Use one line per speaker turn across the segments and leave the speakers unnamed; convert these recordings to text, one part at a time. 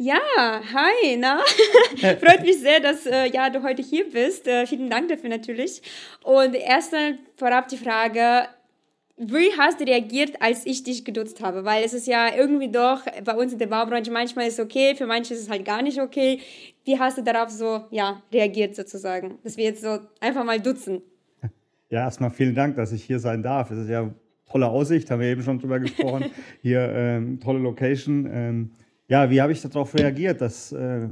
Ja, hi, na? Freut mich sehr, dass äh, ja, du heute hier bist. Äh, vielen Dank dafür natürlich. Und erst vorab die Frage, wie hast du reagiert, als ich dich geduzt habe? Weil es ist ja irgendwie doch bei uns in der Baubranche manchmal ist es okay, für manche ist es halt gar nicht okay. Wie hast du darauf so ja, reagiert sozusagen, dass wir jetzt so einfach mal duzen?
Ja, erstmal vielen Dank, dass ich hier sein darf. Es ist ja tolle Aussicht, haben wir eben schon drüber gesprochen. Hier ähm, tolle Location. Ähm, ja, wie habe ich darauf reagiert? Das, äh,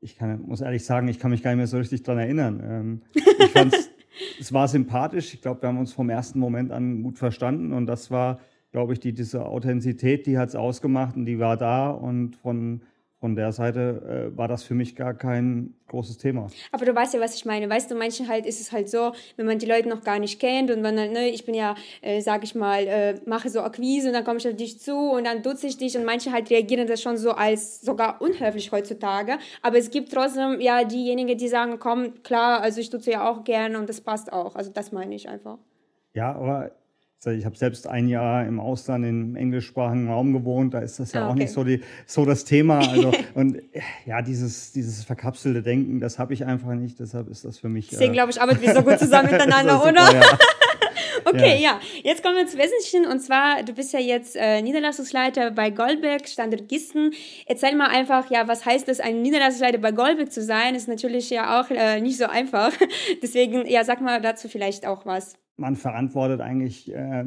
ich kann, muss ehrlich sagen, ich kann mich gar nicht mehr so richtig daran erinnern. Ähm, ich fand es war sympathisch. Ich glaube, wir haben uns vom ersten Moment an gut verstanden und das war, glaube ich, die, diese Authentizität, die hat es ausgemacht und die war da und von von der Seite äh, war das für mich gar kein großes Thema.
Aber du weißt ja, was ich meine. Weißt du, manchen halt ist es halt so, wenn man die Leute noch gar nicht kennt und wenn dann, ne, ich bin ja, äh, sag ich mal, äh, mache so Akquise und dann komme ich auf dich zu und dann dutze ich dich und manche halt reagieren das schon so als sogar unhöflich heutzutage. Aber es gibt trotzdem ja diejenigen, die sagen, komm, klar, also ich dutze ja auch gerne und das passt auch. Also das meine ich einfach.
Ja, aber ich habe selbst ein Jahr im Ausland im englischsprachigen Raum gewohnt, da ist das ja ah, okay. auch nicht so, die, so das Thema. Also, und ja, dieses, dieses verkapselte Denken, das habe ich einfach nicht, deshalb ist das für mich.
Deswegen äh, glaube ich, arbeiten wir so gut zusammen miteinander, super, oder? Ja. okay, ja. ja. Jetzt kommen wir zum Wesentlichen und zwar, du bist ja jetzt äh, Niederlassungsleiter bei Goldberg, Standort Gießen. Erzähl mal einfach, ja, was heißt es, ein Niederlassungsleiter bei Goldberg zu sein? Ist natürlich ja auch äh, nicht so einfach. Deswegen, ja, sag mal dazu vielleicht auch was
man verantwortet eigentlich, äh,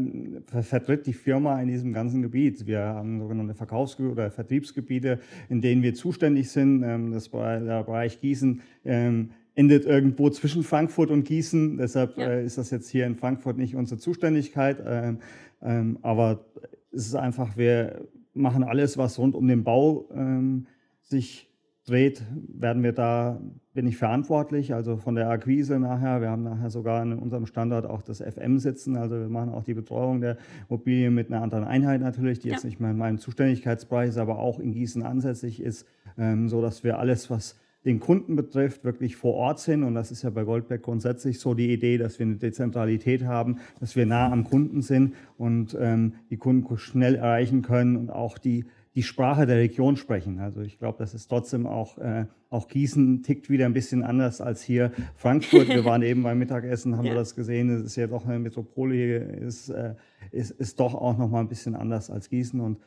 vertritt die Firma in diesem ganzen Gebiet. Wir haben sogenannte Verkaufsgebiete oder Vertriebsgebiete, in denen wir zuständig sind. Ähm, das der Bereich Gießen ähm, endet irgendwo zwischen Frankfurt und Gießen. Deshalb ja. äh, ist das jetzt hier in Frankfurt nicht unsere Zuständigkeit. Ähm, ähm aber es ist einfach, wir machen alles, was rund um den Bau ähm, sich dreht, werden wir da, bin ich verantwortlich, also von der Akquise nachher. Wir haben nachher sogar in unserem Standort auch das FM sitzen, also wir machen auch die Betreuung der Immobilien mit einer anderen Einheit natürlich, die ja. jetzt nicht mehr in meinem Zuständigkeitsbereich ist, aber auch in Gießen ansässig ist, ähm, so dass wir alles, was den Kunden betrifft, wirklich vor Ort sind. Und das ist ja bei Goldberg grundsätzlich so die Idee, dass wir eine Dezentralität haben, dass wir nah am Kunden sind und ähm, die Kunden schnell erreichen können und auch die die Sprache der Region sprechen. Also ich glaube, das ist trotzdem auch, äh, auch Gießen tickt wieder ein bisschen anders als hier Frankfurt. Wir waren eben beim Mittagessen, haben ja. wir das gesehen. Es ist ja doch eine Metropole hier, ist, äh, ist, ist doch auch noch mal ein bisschen anders als Gießen. Und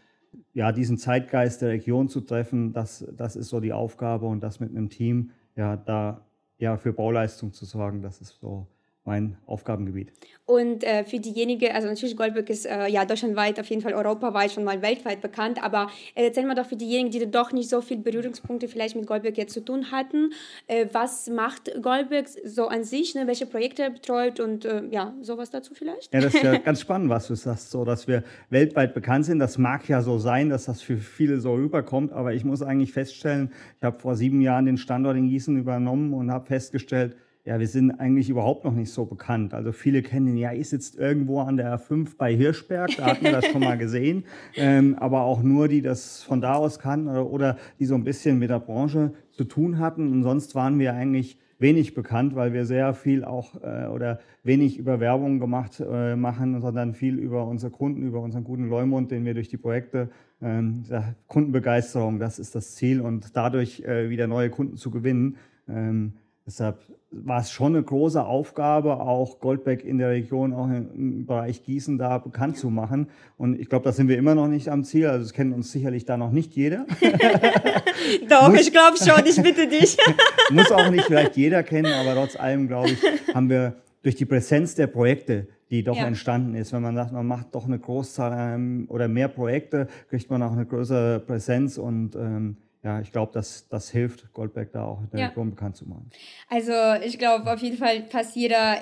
ja, diesen Zeitgeist der Region zu treffen, das, das ist so die Aufgabe und das mit einem Team, ja, da ja für Bauleistung zu sorgen, das ist so mein Aufgabengebiet.
Und äh, für diejenigen, also natürlich Goldberg ist äh, ja deutschlandweit, auf jeden Fall europaweit, schon mal weltweit bekannt, aber äh, erzähl mal doch für diejenigen, die doch nicht so viele Berührungspunkte vielleicht mit Goldberg jetzt zu tun hatten, äh, was macht Goldberg so an sich, ne? welche Projekte er betreut und äh, ja, sowas dazu vielleicht?
Ja, das ist ja ganz spannend, was du sagst, so dass wir weltweit bekannt sind. Das mag ja so sein, dass das für viele so rüberkommt, aber ich muss eigentlich feststellen, ich habe vor sieben Jahren den Standort in Gießen übernommen und habe festgestellt, ja, wir sind eigentlich überhaupt noch nicht so bekannt. Also viele kennen ihn, ja, ich sitze irgendwo an der 5 bei Hirschberg, da hat man das schon mal gesehen. Ähm, aber auch nur, die das von da aus kannten oder, oder die so ein bisschen mit der Branche zu tun hatten. Und sonst waren wir eigentlich wenig bekannt, weil wir sehr viel auch äh, oder wenig über Werbung gemacht äh, machen, sondern viel über unsere Kunden, über unseren guten Leumund, den wir durch die Projekte, ähm, Kundenbegeisterung, das ist das Ziel und dadurch äh, wieder neue Kunden zu gewinnen. Ähm, deshalb war es schon eine große Aufgabe, auch Goldbeck in der Region, auch im Bereich Gießen da bekannt zu machen. Und ich glaube, da sind wir immer noch nicht am Ziel. Also es kennt uns sicherlich da noch nicht jeder.
Doch, muss, ich glaube schon, ich bitte dich.
muss auch nicht vielleicht jeder kennen, aber trotz allem, glaube ich, haben wir durch die Präsenz der Projekte, die doch ja. entstanden ist. Wenn man sagt, man macht doch eine Großzahl ähm, oder mehr Projekte, kriegt man auch eine größere Präsenz und ähm, ja, ich glaube, das, das hilft, Goldberg da auch in der ja. Region bekannt zu machen.
Also ich glaube, auf jeden Fall passt jeder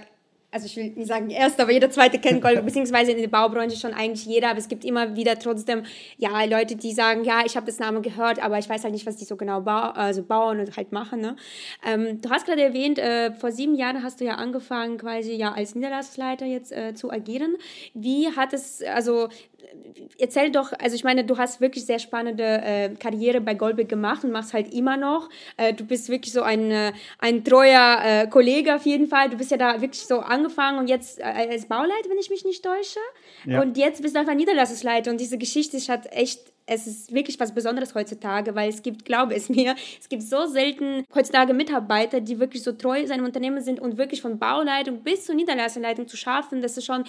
also ich will nicht sagen erst, aber jeder zweite kennt Gold, beziehungsweise in der Baubranche schon eigentlich jeder, aber es gibt immer wieder trotzdem, ja, Leute, die sagen, ja, ich habe das Name gehört, aber ich weiß halt nicht, was die so genau bau also bauen und halt machen, ne? Ähm, du hast gerade erwähnt, äh, vor sieben Jahren hast du ja angefangen, quasi ja als Niederlassungsleiter jetzt äh, zu agieren. Wie hat es, also erzähl doch, also ich meine, du hast wirklich sehr spannende äh, Karriere bei Goldberg gemacht und machst halt immer noch. Äh, du bist wirklich so ein, äh, ein treuer äh, Kollege auf jeden Fall. Du bist ja da wirklich so angefangen und jetzt äh, als Bauleiter, wenn ich mich nicht täusche. Ja. Und jetzt bist du einfach Niederlassungsleiter und diese Geschichte ist halt echt es ist wirklich was Besonderes heutzutage, weil es gibt, glaube es mir, es gibt so selten heutzutage Mitarbeiter, die wirklich so treu seinem Unternehmen sind und wirklich von Bauleitung bis zur Niederlassungsleitung zu schaffen. Das ist schon,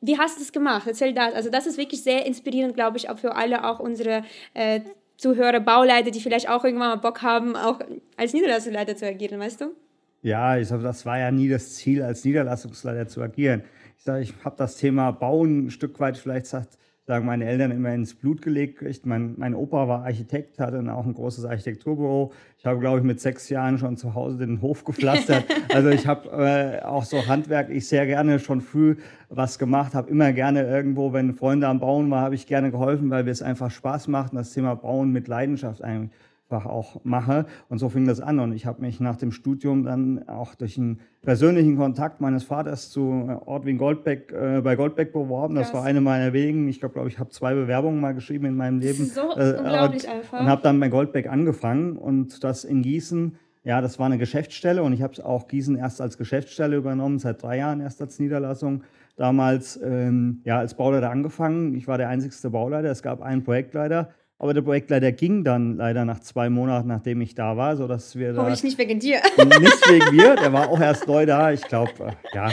wie hast du das gemacht? Erzähl das. Also das ist wirklich sehr inspirierend, glaube ich, auch für alle, auch unsere äh, Zuhörer, Bauleiter, die vielleicht auch irgendwann mal Bock haben, auch als Niederlassungsleiter zu agieren, weißt du?
Ja, ich sage, das war ja nie das Ziel, als Niederlassungsleiter zu agieren. Ich sage, ich habe das Thema Bauen ein Stück weit vielleicht sagt, sagen meine Eltern immer ins Blut gelegt. Ich, mein, mein Opa war Architekt, hatte dann auch ein großes Architekturbüro. Ich habe, glaube ich, mit sechs Jahren schon zu Hause den Hof gepflastert. also ich habe äh, auch so Handwerk, ich sehr gerne schon früh was gemacht, habe immer gerne irgendwo, wenn Freunde am Bauen waren, habe ich gerne geholfen, weil wir es einfach Spaß machten, das Thema Bauen mit Leidenschaft eigentlich auch mache. Und so fing das an. Und ich habe mich nach dem Studium dann auch durch einen persönlichen Kontakt meines Vaters zu Ortwin Goldbeck äh, bei Goldbeck beworben. Das Krass. war eine meiner wegen. Ich glaube, glaub, ich habe zwei Bewerbungen mal geschrieben in meinem Leben.
so äh, unglaublich und, einfach.
Und habe dann bei Goldbeck angefangen und das in Gießen. Ja, das war eine Geschäftsstelle und ich habe auch Gießen erst als Geschäftsstelle übernommen, seit drei Jahren erst als Niederlassung. Damals ähm, ja, als Bauleiter angefangen. Ich war der einzigste Bauleiter. Es gab einen Projektleiter aber der Projektleiter ging dann leider nach zwei Monaten, nachdem ich da war, sodass wir
da. ich nicht wegen dir.
Nicht wegen mir, der war auch erst neu da. Ich glaube, äh, ja,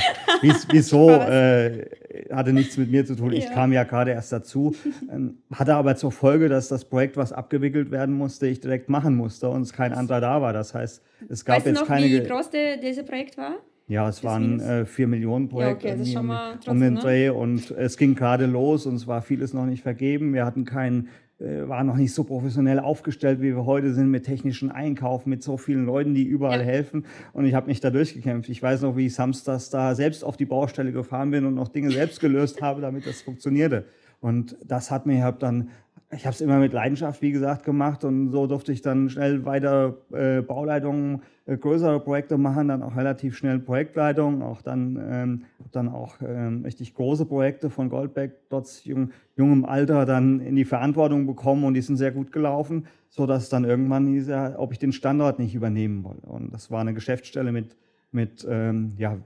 wieso, äh, hatte nichts mit mir zu tun. Ja. Ich kam ja gerade erst dazu. Ähm, hatte aber zur Folge, dass das Projekt, was abgewickelt werden musste, ich direkt machen musste und es kein anderer da war. Das heißt, es gab
weißt
jetzt
du noch,
keine.
Wie groß der, dieses Projekt war?
Ja, es war ein äh, 4 Millionen Projekt
ja, okay,
trotzdem, um den ne? Dreh und es ging gerade los und es war vieles noch nicht vergeben. Wir hatten keinen war noch nicht so professionell aufgestellt, wie wir heute sind, mit technischen Einkauf, mit so vielen Leuten, die überall ja. helfen. Und ich habe mich da durchgekämpft. Ich weiß noch, wie ich samstags da selbst auf die Baustelle gefahren bin und noch Dinge selbst gelöst habe, damit das funktionierte. Und das hat mir, dann ich habe es immer mit Leidenschaft, wie gesagt, gemacht und so durfte ich dann schnell weiter äh, Bauleitungen, äh, größere Projekte machen, dann auch relativ schnell Projektleitung, auch dann, ähm, dann auch ähm, richtig große Projekte von Goldbeck trotz jung, jungem Alter dann in die Verantwortung bekommen und die sind sehr gut gelaufen, so dass dann irgendwann hieß, ja, ob ich den Standort nicht übernehmen wolle. Und das war eine Geschäftsstelle mit, mit ähm, ja,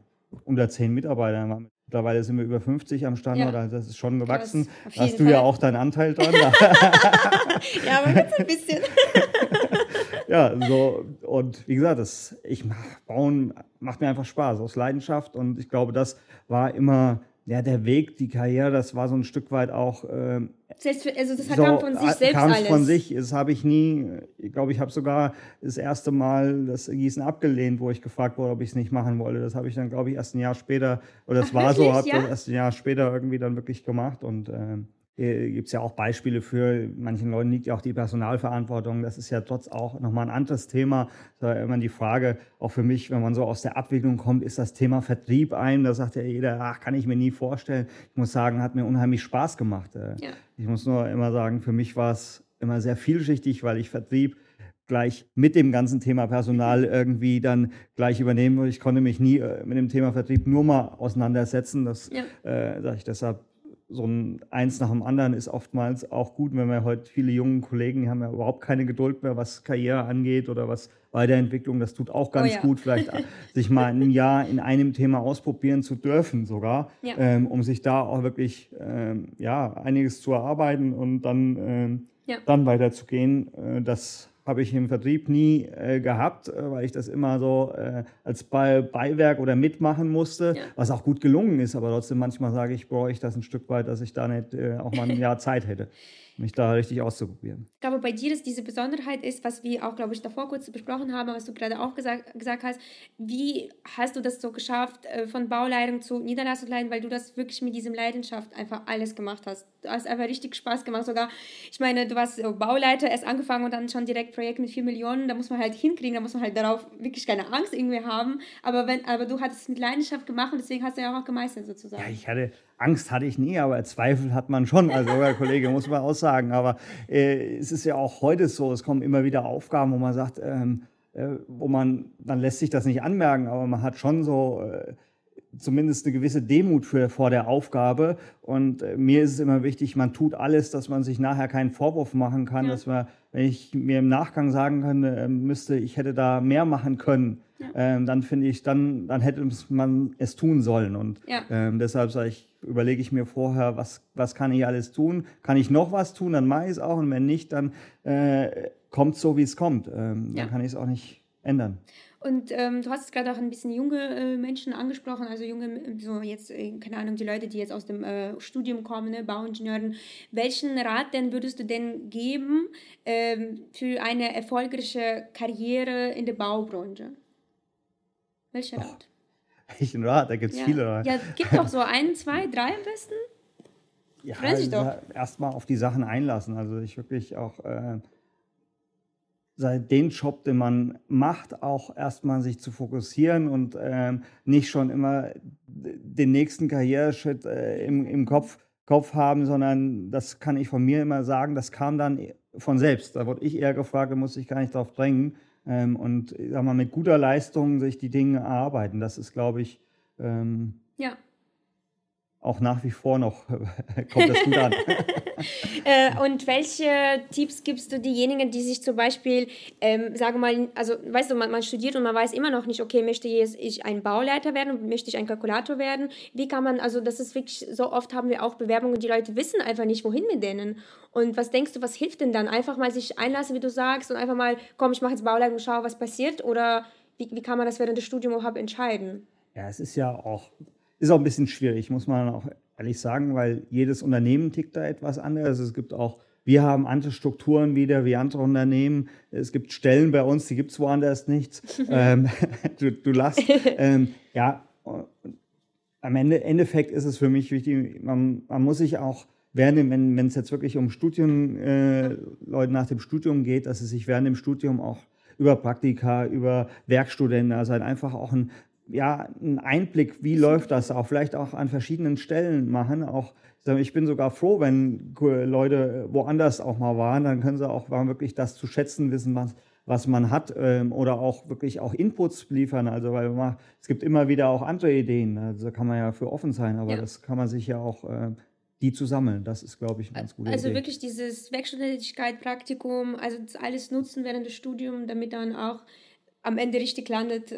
unter zehn Mitarbeitern. Mittlerweile sind wir über 50 am Standort, ja. also das ist schon gewachsen. Da hast du Fall. ja auch deinen Anteil dran.
ja, aber jetzt ein bisschen.
ja, so und wie gesagt, das, ich mach, bauen macht mir einfach Spaß aus Leidenschaft und ich glaube, das war immer ja, der Weg, die Karriere, das war so ein Stück weit auch.
Äh, Selbst, also das so, kam von sich selbst
kam
alles.
von sich. Das habe ich nie. Ich glaube, ich habe sogar das erste Mal das Gießen abgelehnt, wo ich gefragt wurde, ob ich es nicht machen wollte. Das habe ich dann, glaube ich, erst ein Jahr später, oder das Ach, war wirklich? so, habe ja? das erst ein Jahr später irgendwie dann wirklich gemacht und. Äh, äh, gibt es ja auch Beispiele für, manchen Leuten liegt ja auch die Personalverantwortung. Das ist ja trotz auch nochmal ein anderes Thema. Da ist immer die Frage, auch für mich, wenn man so aus der Abwicklung kommt, ist das Thema Vertrieb ein. Da sagt ja jeder, ach, kann ich mir nie vorstellen. Ich muss sagen, hat mir unheimlich Spaß gemacht. Äh. Ja. Ich muss nur immer sagen, für mich war es immer sehr vielschichtig, weil ich Vertrieb gleich mit dem ganzen Thema Personal irgendwie dann gleich übernehmen. Ich konnte mich nie äh, mit dem Thema Vertrieb nur mal auseinandersetzen. Das ja. äh, sage ich deshalb so ein Eins nach dem anderen ist oftmals auch gut, wenn wir heute viele junge Kollegen die haben ja überhaupt keine Geduld mehr, was Karriere angeht oder was Weiterentwicklung. Das tut auch ganz oh ja. gut, vielleicht sich mal ein Jahr in einem Thema ausprobieren zu dürfen sogar, ja. ähm, um sich da auch wirklich ähm, ja, einiges zu erarbeiten und dann, ähm, ja. dann weiterzugehen. Äh, das habe ich im Vertrieb nie äh, gehabt, äh, weil ich das immer so äh, als Be Beiwerk oder mitmachen musste, ja. was auch gut gelungen ist. Aber trotzdem manchmal sage ich, brauche ich das ein Stück weit, dass ich da nicht äh, auch mal ein Jahr Zeit hätte mich da richtig auszuprobieren.
Glaube, bei dir ist diese Besonderheit ist, was wir auch, glaube ich, davor kurz besprochen haben, was du gerade auch gesagt, gesagt hast. Wie hast du das so geschafft, äh, von Bauleitung zu Niederlassungsleitung, weil du das wirklich mit diesem Leidenschaft einfach alles gemacht hast. Du hast einfach richtig Spaß gemacht. Sogar, ich meine, du warst Bauleiter, erst angefangen und dann schon direkt Projekt mit 4 Millionen. Da muss man halt hinkriegen, da muss man halt darauf wirklich keine Angst irgendwie haben. Aber, wenn, aber du hattest es mit Leidenschaft gemacht und deswegen hast du ja auch gemeistert sozusagen.
Ja, ich hatte Angst hatte ich nie, aber Zweifel hat man schon als Kollege, muss man auch sagen. Aber äh, es ist ja auch heute so, es kommen immer wieder Aufgaben, wo man sagt, ähm, äh, wo man, dann lässt sich das nicht anmerken, aber man hat schon so äh, zumindest eine gewisse Demut für, vor der Aufgabe. Und äh, mir ist es immer wichtig, man tut alles, dass man sich nachher keinen Vorwurf machen kann, ja. dass man, wenn ich mir im Nachgang sagen könnte, äh, müsste, ich hätte da mehr machen können. Ähm, dann finde ich, dann, dann hätte man es tun sollen. Und ja. ähm, deshalb sage ich, überlege ich mir vorher, was, was kann ich alles tun? Kann ich noch was tun, dann mache ich es auch. Und wenn nicht, dann äh, kommt so, wie es kommt. Ähm, dann kann ich es auch nicht ändern.
Und ähm, du hast gerade auch ein bisschen junge äh, Menschen angesprochen, also junge, so jetzt, äh, keine Ahnung, die Leute, die jetzt aus dem äh, Studium kommen, ne, Bauingenieuren. Welchen Rat denn würdest du denn geben ähm, für eine erfolgreiche Karriere in der Baubranche? Welcher Rat?
Welchen Rat? Da gibt es
ja.
viele Rat.
Ja, gibt doch so ein, zwei, drei am besten.
Ja, also erstmal auf die Sachen einlassen. Also ich wirklich auch äh, den Job, den man macht, auch erstmal sich zu fokussieren und ähm, nicht schon immer den nächsten Karriereschritt äh, im, im Kopf, Kopf haben, sondern das kann ich von mir immer sagen, das kam dann von selbst. Da wurde ich eher gefragt, da musste ich gar nicht drauf drängen. Ähm, und sag mal, mit guter Leistung sich die Dinge erarbeiten. Das ist, glaube ich, ähm,
ja
auch nach wie vor noch kommt das gut an.
äh, und welche Tipps gibst du diejenigen, die sich zum Beispiel, ähm, sage mal, also weißt du, man, man, studiert und man weiß immer noch nicht, okay, möchte ich ein Bauleiter werden, möchte ich ein Kalkulator werden? Wie kann man, also das ist wirklich, so oft haben wir auch Bewerbungen, die Leute wissen einfach nicht, wohin mit denen. Und was denkst du, was hilft denn dann? Einfach mal sich einlassen, wie du sagst, und einfach mal, komm, ich mache jetzt Bauleiter und schaue, was passiert? Oder wie, wie kann man das während des Studiums überhaupt entscheiden?
Ja, es ist ja auch ist auch ein bisschen schwierig, muss man auch ehrlich sagen, weil jedes Unternehmen tickt da etwas anders. Es gibt auch, wir haben andere Strukturen wieder wie andere Unternehmen. Es gibt Stellen bei uns, die gibt es woanders nichts. ähm, du, du lachst. Ähm, ja, am Ende, Endeffekt ist es für mich wichtig, man, man muss sich auch während, wenn es jetzt wirklich um Studien, äh, Leute nach dem Studium geht, dass sie sich während dem Studium auch über Praktika, über Werkstudenten, also halt einfach auch ein ja, einen Einblick, wie läuft das auch, vielleicht auch an verschiedenen Stellen machen. Auch, ich bin sogar froh, wenn Leute woanders auch mal waren, dann können sie auch wirklich das zu schätzen wissen, was, was man hat ähm, oder auch wirklich auch Inputs liefern. Also weil man, es gibt immer wieder auch andere Ideen, also kann man ja für offen sein, aber ja. das kann man sich ja auch äh, die zu sammeln. Das ist, glaube ich, eine ganz gute
also
Idee.
wirklich dieses Werkstudentigkeit, Praktikum, also alles nutzen während des Studiums, damit dann auch am Ende richtig landet.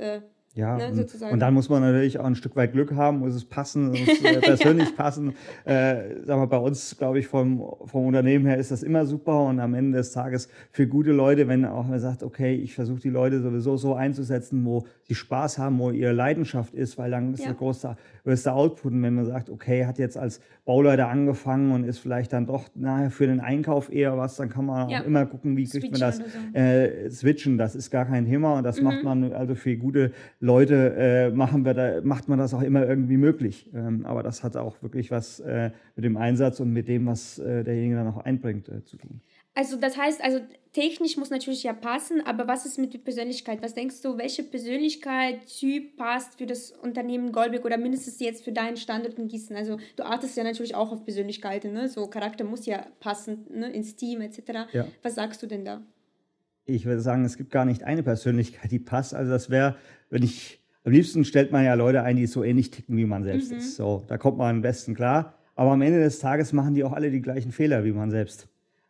Ja, ne, und, und, dann muss man natürlich auch ein Stück weit Glück haben, muss es passen, muss äh, persönlich ja. passen. Äh, sag mal, bei uns, glaube ich, vom, vom Unternehmen her ist das immer super und am Ende des Tages für gute Leute, wenn auch man sagt, okay, ich versuche die Leute sowieso so einzusetzen, wo sie Spaß haben, wo ihre Leidenschaft ist, weil dann ist ja. der große, größte Output. Und wenn man sagt, okay, hat jetzt als Bauleiter angefangen und ist vielleicht dann doch nachher für den Einkauf eher was, dann kann man ja. auch immer gucken, wie kriegt man das so. äh, switchen. Das ist gar kein Thema und das mhm. macht man also für gute Leute äh, machen wir da, macht man das auch immer irgendwie möglich. Ähm, aber das hat auch wirklich was äh, mit dem Einsatz und mit dem, was äh, derjenige dann auch einbringt, äh, zu tun.
Also das heißt, also technisch muss natürlich ja passen, aber was ist mit der Persönlichkeit? Was denkst du, welche Persönlichkeit-Typ passt für das Unternehmen Goldberg oder mindestens jetzt für deinen Standort in Gießen? Also du achtest ja natürlich auch auf Persönlichkeiten, ne? so Charakter muss ja passen ne? ins Team etc. Ja. Was sagst du denn da?
Ich würde sagen, es gibt gar nicht eine Persönlichkeit, die passt. Also das wäre, wenn ich, am liebsten stellt man ja Leute ein, die so ähnlich ticken, wie man selbst mhm. ist. So, da kommt man am besten klar. Aber am Ende des Tages machen die auch alle die gleichen Fehler wie man selbst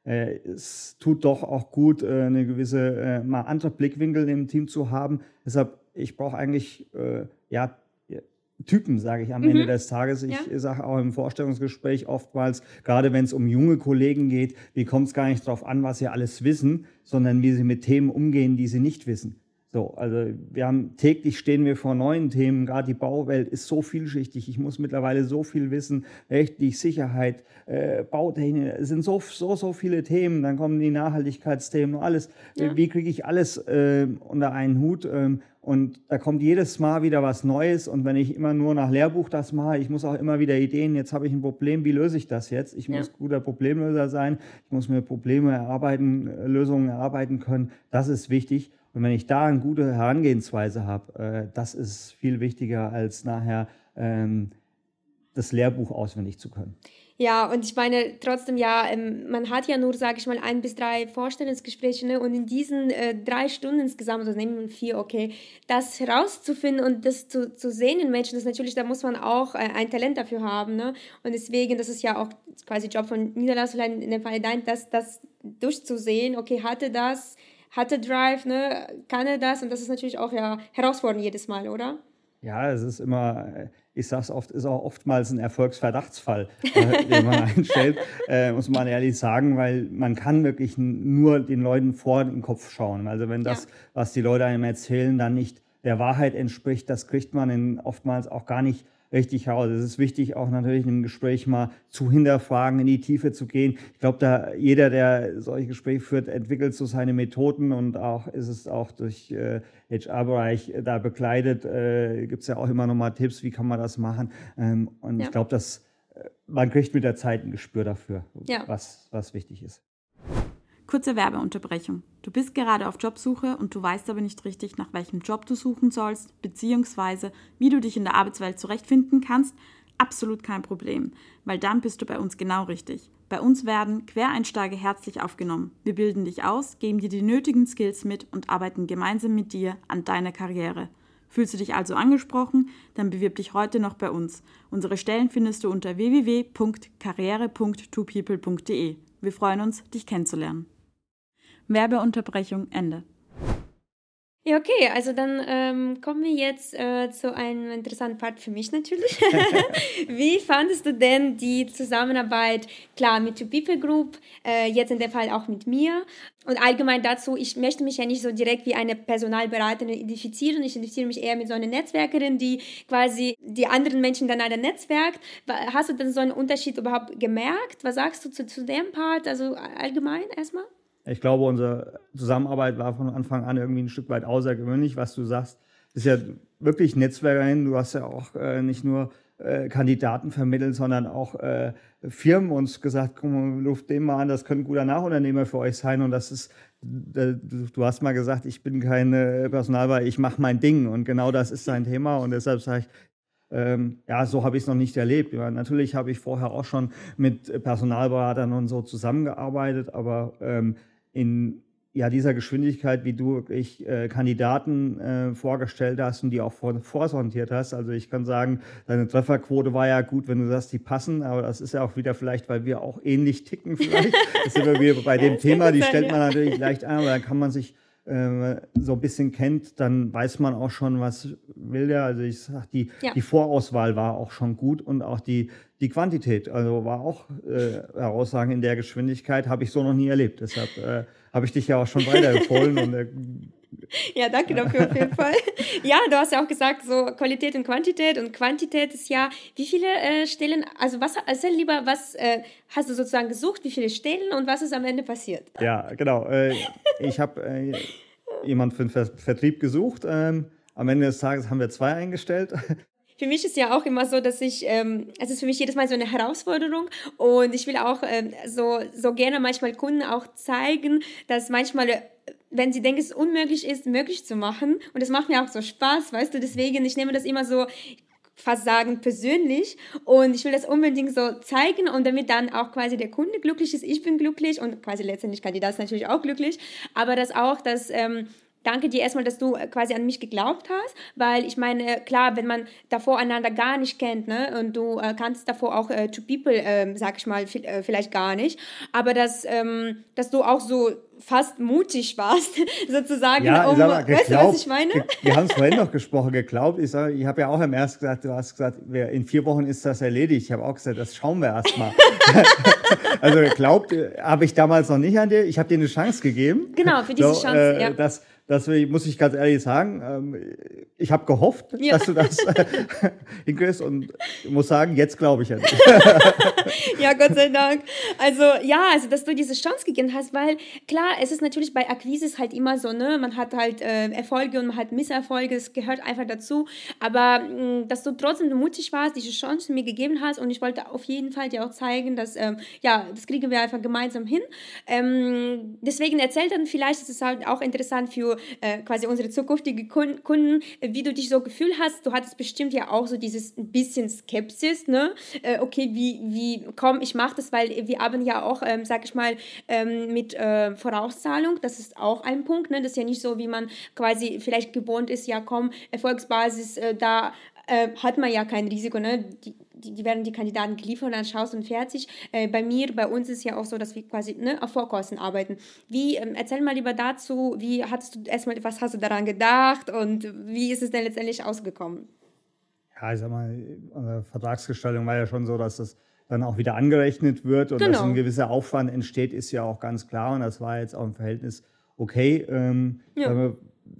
äh, es tut doch auch gut, äh, eine gewisse, äh, mal andere Blickwinkel im Team zu haben. Deshalb, ich brauche eigentlich, äh, ja, Typen, sage ich am mhm. Ende des Tages. Ich ja. sage auch im Vorstellungsgespräch oftmals, gerade wenn es um junge Kollegen geht, wie kommt es gar nicht darauf an, was sie alles wissen, sondern wie sie mit Themen umgehen, die sie nicht wissen. So, also wir haben täglich stehen wir vor neuen Themen. Gerade die Bauwelt ist so vielschichtig. Ich muss mittlerweile so viel wissen, rechtlich, Sicherheit, äh, Bautechnik. Es sind so, so, so viele Themen. Dann kommen die Nachhaltigkeitsthemen, alles. Ja. Wie kriege ich alles äh, unter einen Hut? Ähm, und da kommt jedes Mal wieder was Neues. Und wenn ich immer nur nach Lehrbuch das mache, ich muss auch immer wieder Ideen. Jetzt habe ich ein Problem. Wie löse ich das jetzt? Ich muss ja. guter Problemlöser sein. Ich muss mir Probleme erarbeiten, Lösungen erarbeiten können. Das ist wichtig. Und wenn ich da eine gute Herangehensweise habe, äh, das ist viel wichtiger, als nachher ähm, das Lehrbuch auswendig zu können.
Ja, und ich meine, trotzdem, ja, ähm, man hat ja nur, sage ich mal, ein bis drei Vorstellungsgespräche, ne? und in diesen äh, drei Stunden insgesamt, also nehmen wir vier, okay, das herauszufinden und das zu, zu sehen in Menschen, das natürlich, da muss man auch äh, ein Talent dafür haben, ne? und deswegen, das ist ja auch quasi Job von Niederlassung, in dem Fall dein, das, das durchzusehen, okay, hatte das hat er Drive, ne? kann er das? Und das ist natürlich auch ja herausfordernd jedes Mal, oder?
Ja, es ist immer, ich sage es oft, ist auch oftmals ein Erfolgsverdachtsfall, äh, den man einstellt, äh, muss man ehrlich sagen, weil man kann wirklich nur den Leuten vor den Kopf schauen. Also wenn das, ja. was die Leute einem erzählen, dann nicht der Wahrheit entspricht, das kriegt man in, oftmals auch gar nicht richtig heraus. Es ist wichtig, auch natürlich im Gespräch mal zu hinterfragen, in die Tiefe zu gehen. Ich glaube, da jeder, der solche Gespräche führt, entwickelt so seine Methoden und auch ist es auch durch äh, HR-Bereich da begleitet, äh, gibt es ja auch immer noch mal Tipps, wie kann man das machen. Ähm, und ja. ich glaube, dass äh, man kriegt mit der Zeit ein Gespür dafür, ja. was, was wichtig ist.
Kurze Werbeunterbrechung. Du bist gerade auf Jobsuche und du weißt aber nicht richtig, nach welchem Job du suchen sollst, beziehungsweise wie du dich in der Arbeitswelt zurechtfinden kannst. Absolut kein Problem, weil dann bist du bei uns genau richtig. Bei uns werden Quereinsteiger herzlich aufgenommen. Wir bilden dich aus, geben dir die nötigen Skills mit und arbeiten gemeinsam mit dir an deiner Karriere. Fühlst du dich also angesprochen? Dann bewirb dich heute noch bei uns. Unsere Stellen findest du unter www.karriere.twopeople.de. Wir freuen uns, dich kennenzulernen. Werbeunterbrechung Ende.
Ja, okay, also dann ähm, kommen wir jetzt äh, zu einem interessanten Part für mich natürlich. Wie fandest du denn die Zusammenarbeit, klar, mit Two People Group, äh, jetzt in dem Fall auch mit mir? Und allgemein dazu, ich möchte mich ja nicht so direkt wie eine Personalberaterin identifizieren. Ich identifiziere mich eher mit so einer Netzwerkerin, die quasi die anderen Menschen dann dann netzwerkt. Hast du denn so einen Unterschied überhaupt gemerkt? Was sagst du zu, zu dem Part, also allgemein erstmal?
Ich glaube, unsere Zusammenarbeit war von Anfang an irgendwie ein Stück weit außergewöhnlich, was du sagst. Ist ja wirklich Netzwerkerin. Du hast ja auch äh, nicht nur äh, Kandidaten vermittelt, sondern auch äh, Firmen uns gesagt, guck mal, luft den mal an, das könnte ein guter Nachunternehmer für euch sein. Und das ist, du hast mal gesagt, ich bin kein Personalberater, ich mache mein Ding. Und genau das ist sein Thema. Und deshalb sage ich, ähm, ja, so habe ich es noch nicht erlebt. Ja, natürlich habe ich vorher auch schon mit Personalberatern und so zusammengearbeitet, aber ähm, in ja, dieser Geschwindigkeit, wie du wirklich äh, Kandidaten äh, vorgestellt hast und die auch vor, vorsortiert hast. Also ich kann sagen, deine Trefferquote war ja gut, wenn du sagst, die passen, aber das ist ja auch wieder vielleicht, weil wir auch ähnlich ticken vielleicht. Das sind wir wieder bei dem Thema, die stellt man natürlich leicht ein, aber dann kann man sich so ein bisschen kennt, dann weiß man auch schon, was will der. Also ich sag, die, ja. die Vorauswahl war auch schon gut und auch die, die Quantität, also war auch äh, herausragend in der Geschwindigkeit, habe ich so noch nie erlebt. Deshalb äh, habe ich dich ja auch schon weiterempfohlen und äh,
ja, danke dafür auf jeden Fall. Ja, du hast ja auch gesagt, so Qualität und Quantität und Quantität ist ja, wie viele äh, Stellen, also was, erzähl lieber, was äh, hast du sozusagen gesucht, wie viele Stellen und was ist am Ende passiert?
Ja, genau. Äh, ich habe äh, jemanden für den Ver Vertrieb gesucht. Ähm, am Ende des Tages haben wir zwei eingestellt
für mich ist ja auch immer so, dass ich, ähm, es ist für mich jedes Mal so eine Herausforderung und ich will auch ähm, so, so gerne manchmal Kunden auch zeigen, dass manchmal wenn sie denken, es unmöglich ist, möglich zu machen. Und das macht mir auch so Spaß, weißt du, deswegen, ich nehme das immer so fast sagen persönlich. Und ich will das unbedingt so zeigen und damit dann auch quasi der Kunde glücklich ist, ich bin glücklich und quasi letztendlich kann die das natürlich auch glücklich, aber das auch, dass ähm, danke dir erstmal, dass du äh, quasi an mich geglaubt hast, weil ich meine, klar, wenn man davor einander gar nicht kennt, ne, und du äh, kannst davor auch äh, to people, ähm, sag ich mal, äh, vielleicht gar nicht, aber dass, ähm, dass du auch so fast mutig warst, sozusagen,
ja, um, mal, geglaubt, weißt du, was ich meine? Wir haben es vorhin noch gesprochen, geglaubt. Ich, ich habe ja auch im ersten gesagt, du hast gesagt, in vier Wochen ist das erledigt. Ich habe auch gesagt, das schauen wir erst mal. also geglaubt äh, habe ich damals noch nicht an dir. Ich habe dir eine Chance gegeben.
Genau, für diese so, Chance, äh, ja.
Das, das muss ich ganz ehrlich sagen, ähm, ich habe gehofft, ja. dass du das äh, hinkriegst und muss sagen, jetzt glaube ich ja nicht.
ja, Gott sei Dank. Also ja, also dass du diese Chance gegeben hast, weil klar, es ist natürlich bei Akquise halt immer so, ne, man hat halt äh, Erfolge und man hat Misserfolge, es gehört einfach dazu, aber mh, mm, dass du trotzdem mutig warst, diese Chance mir gegeben hast und ich wollte auf jeden Fall dir auch zeigen, dass, ähm, ja, das kriegen wir einfach gemeinsam hin. Ähm, deswegen erzählt dann vielleicht, ist es halt auch interessant für äh, quasi unsere zukünftigen Kunden, äh, wie du dich so gefühlt hast. Du hattest bestimmt ja auch so dieses ein bisschen Skepsis, ne? Äh, okay, wie, wie, komm, ich mache das, weil wir haben ja auch, ähm, sag ich mal, ähm, mit äh, Vorauszahlung, das ist auch ein Punkt, ne? Das ist ja nicht so, wie man quasi vielleicht gewohnt ist, ja komm, Erfolgsbasis, äh, da äh, hat man ja kein Risiko, ne? Die, die, die werden die Kandidaten geliefert und dann schaust und fertig. Äh, bei mir, bei uns ist ja auch so, dass wir quasi ne, auf Vorkosten arbeiten. Wie, ähm, erzähl mal lieber dazu, wie hattest du erstmal, was hast du daran gedacht und wie ist es denn letztendlich ausgekommen?
Ja, ich sag mal, unsere Vertragsgestaltung war ja schon so, dass das dann auch wieder angerechnet wird und genau. dass ein gewisser Aufwand entsteht, ist ja auch ganz klar und das war jetzt auch im Verhältnis okay. Ähm, ja.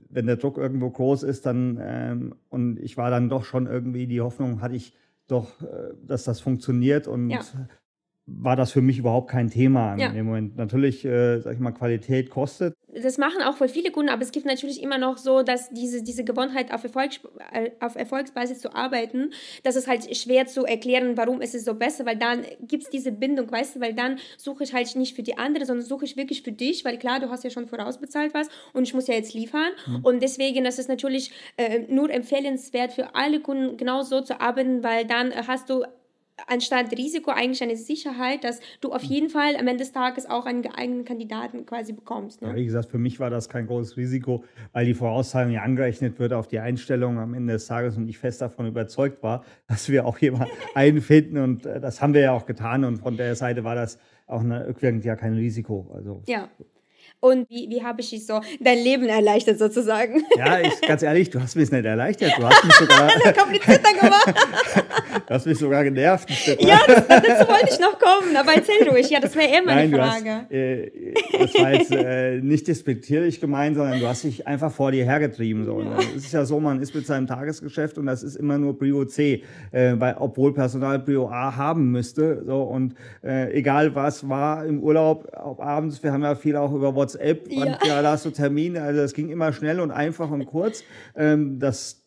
wenn der Druck irgendwo groß ist, dann ähm, und ich war dann doch schon irgendwie die Hoffnung, hatte ich doch, äh, dass das funktioniert und ja war das für mich überhaupt kein Thema ja. im Moment. Natürlich, äh, sag ich mal, Qualität kostet.
Das machen auch voll viele Kunden, aber es gibt natürlich immer noch so, dass diese, diese Gewohnheit auf, Erfolg, äh, auf Erfolgsbasis zu arbeiten, das ist halt schwer zu erklären, warum ist es so besser, weil dann gibt es diese Bindung, weißt du, weil dann suche ich halt nicht für die andere, sondern suche ich wirklich für dich, weil klar, du hast ja schon vorausbezahlt was und ich muss ja jetzt liefern mhm. und deswegen, das ist natürlich äh, nur empfehlenswert für alle Kunden genau so zu arbeiten, weil dann hast du anstatt Risiko eigentlich eine Sicherheit, dass du auf jeden Fall am Ende des Tages auch einen geeigneten Kandidaten quasi bekommst.
Ne? Ja, wie gesagt, für mich war das kein großes Risiko, weil die Vorauszahlung ja angerechnet wird auf die Einstellung am Ende des Tages und ich fest davon überzeugt war, dass wir auch jemanden einfinden und äh, das haben wir ja auch getan und von der Seite war das auch eine, ja kein Risiko. Also
ja. Und wie, wie habe ich dich so dein Leben erleichtert sozusagen?
Ja, ich, ganz ehrlich, du hast mich nicht erleichtert. Du hast mich sogar. komplizierter gemacht. du hast mich sogar genervt.
Ja, das, dazu wollte ich noch kommen, aber erzähl ruhig. Ja, das wäre eher meine Nein, Frage.
Hast, äh, das war jetzt äh, nicht despektierlich gemeint, sondern du hast dich einfach vor dir hergetrieben. So. Ja. Es ist ja so, man ist mit seinem Tagesgeschäft und das ist immer nur Prio C, äh, weil, obwohl Personal Prio A haben müsste. So, und äh, egal was war im Urlaub, auch abends, wir haben ja viel auch über WhatsApp WhatsApp, ja. Und, ja, da hast du Termine, also das ging immer schnell und einfach und kurz. Ähm, das,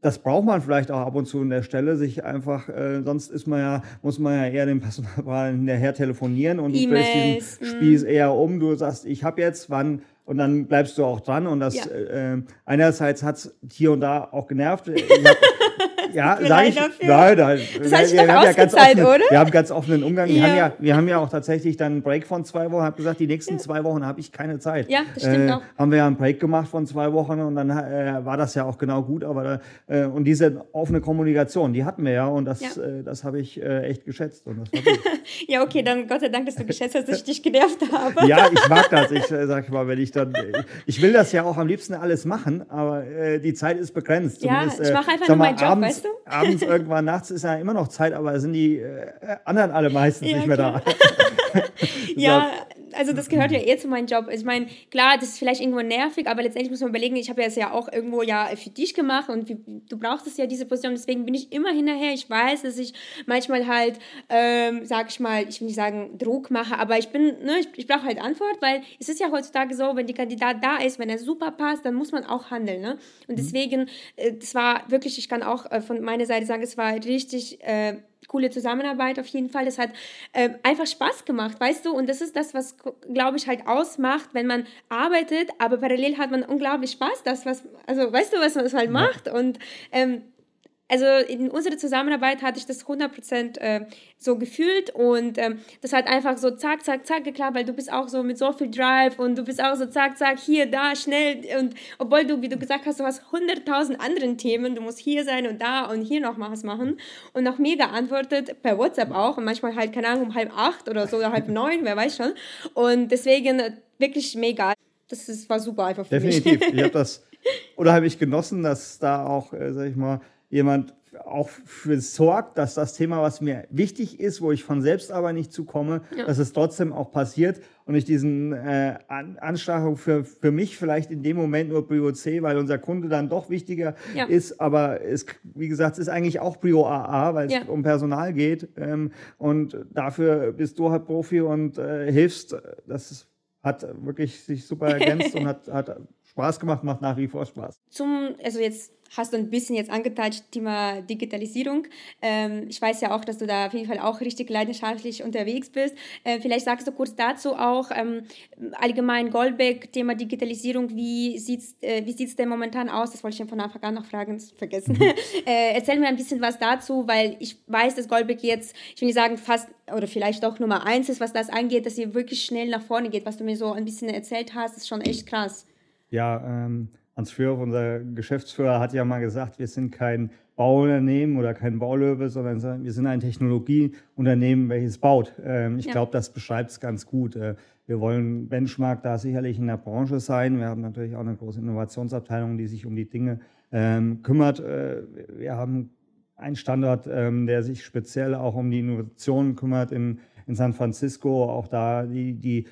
das braucht man vielleicht auch ab und zu in der Stelle, sich einfach, äh, sonst ist man ja, muss man ja eher den Personal hinterher telefonieren und du drehst diesen Spieß mm. eher um. Du sagst, ich habe jetzt, wann und dann bleibst du auch dran und das ja. äh, einerseits hat es hier und da auch genervt. Ich ja, sage ich. Dafür. Nein, nein.
Das heißt, wir, wir, haben ja ganz offenen, oder?
wir haben ganz offenen Umgang. Ja. Wir, haben ja, wir haben ja auch tatsächlich dann einen Break von zwei Wochen. Ich habe gesagt, die nächsten ja. zwei Wochen habe ich keine Zeit.
Ja, das stimmt äh, auch.
Haben wir ja einen Break gemacht von zwei Wochen und dann äh, war das ja auch genau gut. Aber da, äh, und diese offene Kommunikation, die hatten wir ja und das, ja. Äh, das habe ich äh, echt geschätzt. Und das
ja, okay, dann Gott sei Dank, dass du geschätzt hast, dass ich dich genervt habe.
ja, ich mag das. Ich äh, sag mal, wenn ich dann, ich will das ja auch am liebsten alles machen, aber die Zeit ist begrenzt.
Ja, ich mache einfach nur meinen Job, weißt du?
Abends irgendwann nachts ist ja immer noch Zeit, aber sind die äh, anderen alle meistens ja, nicht mehr klar.
da. ja, also das gehört ja eher zu meinem Job. Ich meine, klar, das ist vielleicht irgendwo nervig, aber letztendlich muss man überlegen, ich habe ja es ja auch irgendwo ja für dich gemacht und wie, du brauchst es ja, diese Position, deswegen bin ich immer hinterher. Ich weiß, dass ich manchmal halt, ähm, sag ich mal, ich will nicht sagen Druck mache, aber ich bin, ne, ich, ich brauche halt Antwort, weil es ist ja heutzutage so, wenn der Kandidat da ist, wenn er super passt, dann muss man auch handeln, ne? Und mhm. deswegen, äh, das war wirklich, ich kann auch äh, von meiner Seite sagen, es war richtig äh, coole Zusammenarbeit auf jeden Fall. Das hat äh, einfach Spaß gemacht, weißt du? Und das ist das, was, glaube ich, halt ausmacht, wenn man arbeitet, aber parallel hat man unglaublich Spaß, das, was, also weißt du, was man halt macht. Und ähm, also in unserer Zusammenarbeit hatte ich das 100% äh, so gefühlt und ähm, das hat einfach so zack, zack, zack geklappt, weil du bist auch so mit so viel Drive und du bist auch so zack, zack, hier, da, schnell und obwohl du, wie du gesagt hast, du hast 100.000 anderen Themen, du musst hier sein und da und hier noch was machen und noch mir geantwortet, per WhatsApp auch und manchmal halt, keine Ahnung, um halb acht oder so oder halb neun, wer weiß schon und deswegen wirklich mega. Das ist, war super einfach
für Definitiv. mich. Definitiv. Ich habe das unheimlich genossen, dass da auch, äh, sag ich mal, jemand auch für sorgt, dass das Thema, was mir wichtig ist, wo ich von selbst aber nicht zukomme, ja. dass es trotzdem auch passiert und ich diesen äh, An Anstachung für, für mich vielleicht in dem Moment nur Prio C, weil unser Kunde dann doch wichtiger ja. ist, aber es, wie gesagt, es ist eigentlich auch Prio AA, weil es ja. um Personal geht ähm, und dafür bist du halt Profi und äh, hilfst. Das hat wirklich sich super ergänzt und hat, hat Spaß gemacht, macht nach wie vor Spaß.
Zum, also jetzt hast du ein bisschen jetzt angeteilt, Thema Digitalisierung. Ähm, ich weiß ja auch, dass du da auf jeden Fall auch richtig leidenschaftlich unterwegs bist. Äh, vielleicht sagst du kurz dazu auch ähm, allgemein Goldbeck, Thema Digitalisierung, wie sieht es äh, wie sieht's denn momentan aus? Das wollte ich von Anfang an noch fragen, vergessen. Mhm. äh, erzähl mir ein bisschen was dazu, weil ich weiß, dass Goldbeck jetzt, ich will nicht sagen fast oder vielleicht auch Nummer eins ist, was das angeht, dass ihr wirklich schnell nach vorne geht. Was du mir so ein bisschen erzählt hast, ist schon echt krass.
Ja, ähm Hans Führer, unser Geschäftsführer, hat ja mal gesagt, wir sind kein Bauunternehmen oder kein Baulöwe, sondern wir sind ein Technologieunternehmen, welches baut. Ähm, ich ja. glaube, das beschreibt es ganz gut. Äh, wir wollen Benchmark da sicherlich in der Branche sein. Wir haben natürlich auch eine große Innovationsabteilung, die sich um die Dinge ähm, kümmert. Äh, wir haben einen Standort, ähm, der sich speziell auch um die Innovationen kümmert in, in San Francisco. Auch da die, die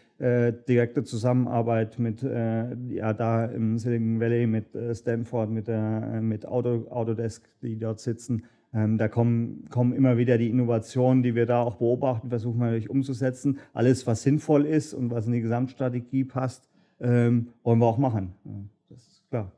direkte Zusammenarbeit mit, äh, ja, da im Silicon Valley mit äh, Stanford, mit, der, äh, mit Auto, Autodesk, die dort sitzen. Ähm, da kommen, kommen immer wieder die Innovationen, die wir da auch beobachten, versuchen wir natürlich umzusetzen. Alles, was sinnvoll ist und was in die Gesamtstrategie passt, ähm, wollen wir auch machen. Klar.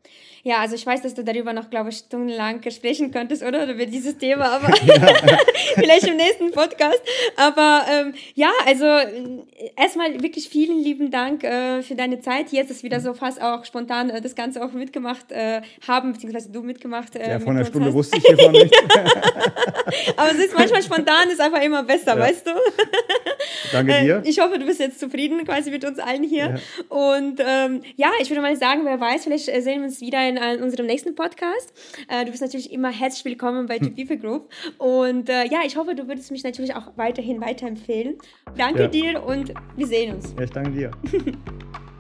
Ja, also ich weiß, dass du darüber noch, glaube ich, stundenlang sprechen könntest, oder? Über dieses Thema, aber vielleicht im nächsten Podcast. Aber ähm, ja, also äh, erstmal wirklich vielen lieben Dank äh, für deine Zeit. Jetzt ist wieder so fast auch spontan äh, das Ganze auch mitgemacht äh, haben, beziehungsweise du mitgemacht.
Äh, ja, von einer Stunde hast. wusste ich hiervon nicht.
aber es ist manchmal spontan, ist einfach immer besser, ja. weißt du?
Danke äh, dir.
ich hoffe, du bist jetzt zufrieden quasi mit uns allen hier. Ja. Und ähm, ja, ich würde mal sagen, wer weiß, vielleicht sehen uns wieder in in, unserem nächsten Podcast. Äh, du bist natürlich immer herzlich willkommen bei The hm. Group. Und äh, ja, ich hoffe, du würdest mich natürlich auch weiterhin weiterempfehlen. Danke ja. dir und wir sehen uns.
Ja, ich danke dir.